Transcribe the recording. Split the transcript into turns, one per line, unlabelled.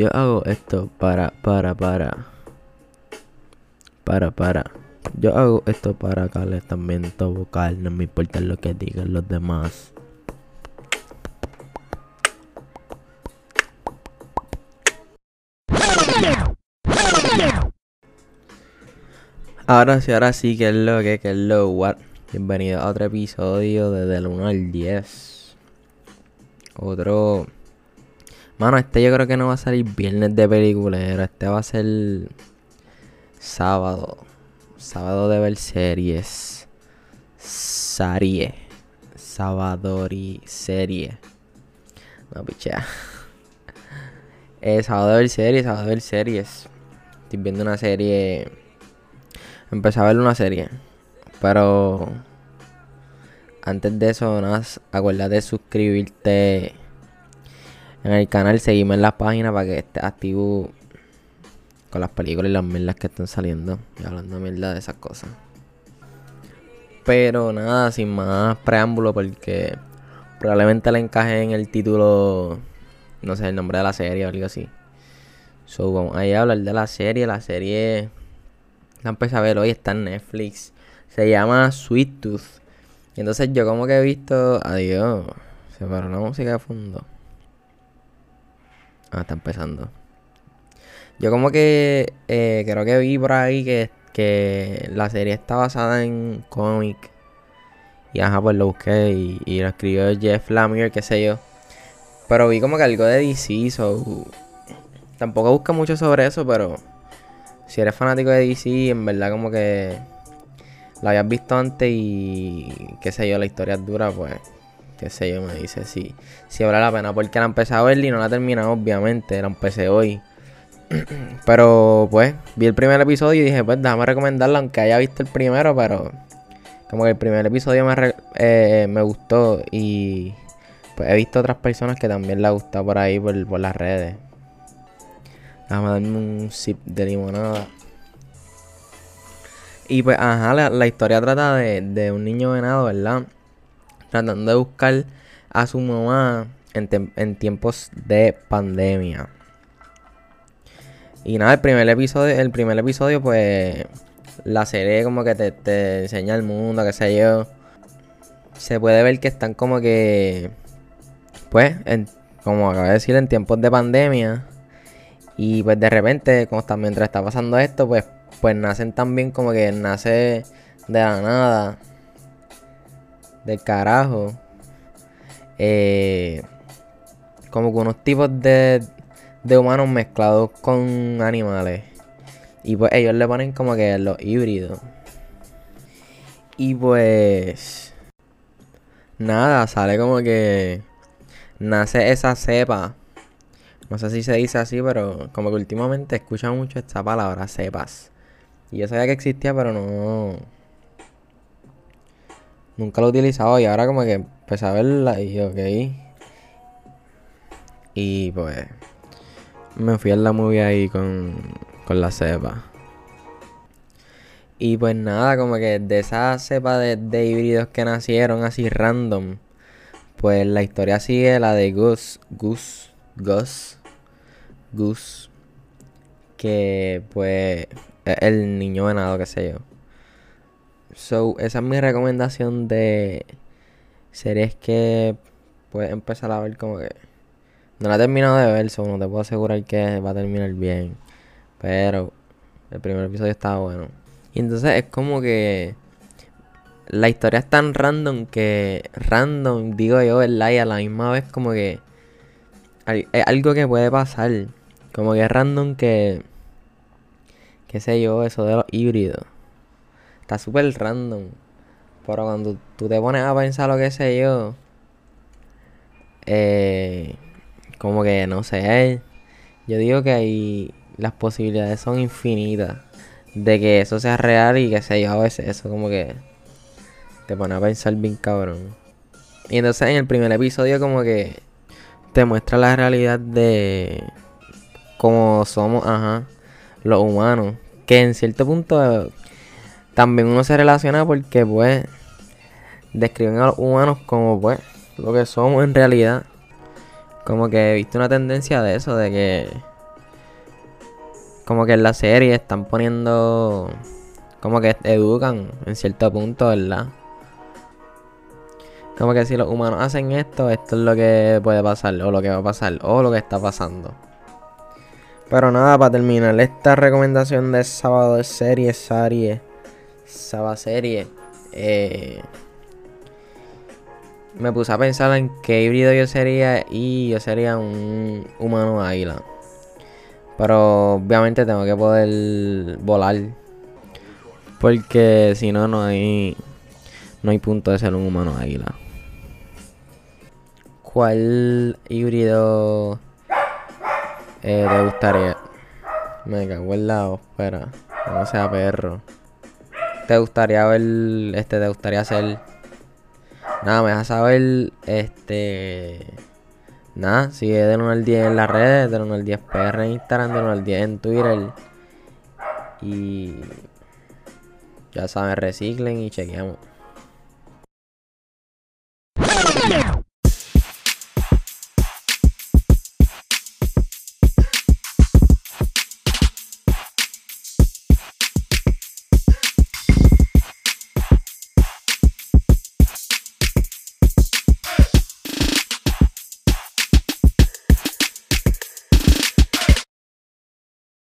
Yo hago esto para, para, para. Para, para. Yo hago esto para calentamiento vocal. No me importa lo que digan los demás. Ahora sí, ahora sí, que es lo que, es lo what. Bienvenido a otro episodio de Del 1 al 10. Otro. Mano, este yo creo que no va a salir viernes de peliculero. Este va a ser sábado. Sábado de ver series. Serie. Sabadori serie. No, pichea. Eh, sábado de ver series, sábado de ver series. Estoy viendo una serie. Empecé a ver una serie. Pero. Antes de eso, nada, acuérdate de suscribirte en el canal, seguirme en las páginas para que estés activo con las películas y las mierdas que están saliendo. Y hablando de mierda de esas cosas. Pero nada, sin más preámbulo, porque probablemente le encaje en el título no sé, el nombre de la serie o algo así. So, vamos a hablar de la serie. La serie la empecé a ver hoy, está en Netflix. Se llama Sweet Tooth. Y entonces yo como que he visto. Adiós. Se paró la música de fondo. Ah, está empezando. Yo como que eh, creo que vi por ahí que, que la serie está basada en cómic. Y ajá, pues lo busqué y, lo escribió Jeff Lemire, qué sé yo. Pero vi como que algo de DC, so... Tampoco busca mucho sobre eso, pero... Si eres fanático de DC, en verdad como que... Lo habías visto antes y... Qué sé yo, la historia es dura, pues... Qué sé yo, me dice si... Si vale la pena, porque la empecé a ver y no la terminé, obviamente. La empecé hoy. pero, pues... Vi el primer episodio y dije, pues déjame recomendarla, aunque haya visto el primero, pero... Como que el primer episodio me, eh, me gustó y pues he visto otras personas que también les gusta por ahí, por, por las redes. Déjame darme un sip de limonada. Y pues, ajá, la, historia trata de, de, un niño venado, ¿verdad? Tratando de buscar a su mamá en, tiempos de pandemia. Y nada, el primer episodio, el primer episodio, pues, la serie como que te, te enseña el mundo, qué sé yo. Se puede ver que están como que pues, como acabo de decir, en tiempos de pandemia. Y pues de repente, como está, mientras está pasando esto, pues, pues nacen también como que nace de la nada. Del carajo. Eh, como que unos tipos de, de humanos mezclados con animales. Y pues ellos le ponen como que los híbridos. Y pues... Nada, sale como que nace esa cepa. No sé si se dice así, pero como que últimamente escucha mucho esta palabra, cepas. Y yo sabía que existía, pero no. Nunca lo he utilizado y ahora como que empecé a verla y ok. Y pues. Me fui a la movie ahí con, con la cepa. Y pues nada, como que de esa cepa de, de híbridos que nacieron así random pues la historia sigue la de Gus, Gus, Gus, Gus, que pues es el niño venado, qué sé yo. So, esa es mi recomendación de series que puedes empezar a ver como que... No la he terminado de ver, so te puedo asegurar que va a terminar bien. Pero el primer episodio estaba bueno. Y entonces es como que la historia es tan random que random, digo yo, ¿verdad? Y a la misma vez como que es algo que puede pasar. Como que es random que, qué sé yo, eso de los híbridos. Está súper random. Pero cuando tú te pones a pensar lo que sé yo, eh, como que no sé, yo digo que ahí las posibilidades son infinitas de que eso sea real y que sé yo, a veces eso como que te pone a pensar bien cabrón. Y entonces en el primer episodio como que te muestra la realidad de cómo somos, ajá, los humanos. Que en cierto punto también uno se relaciona porque pues describen a los humanos como pues lo que somos en realidad. Como que he visto una tendencia de eso, de que como que en la serie están poniendo como que educan en cierto punto, ¿verdad? Como que si los humanos hacen esto, esto es lo que puede pasar, o lo que va a pasar, o lo que está pasando. Pero nada, para terminar esta recomendación de sábado de serie, serie, sábado serie, eh, me puse a pensar en qué híbrido yo sería y yo sería un humano águila. Pero obviamente tengo que poder volar. Porque si no, no hay, no hay punto de ser un humano águila. ¿Cuál híbrido eh, te gustaría? Me cago en la espera. No sea perro. ¿Te gustaría ver. Este, te gustaría hacer. Nada, me dejas saber. Este. Nada, sigue de 1 al 10 en las redes, de 1 al 10 PR en Instagram, de 1 al 10 en Twitter. Y. Ya saben, reciclen y chequeamos.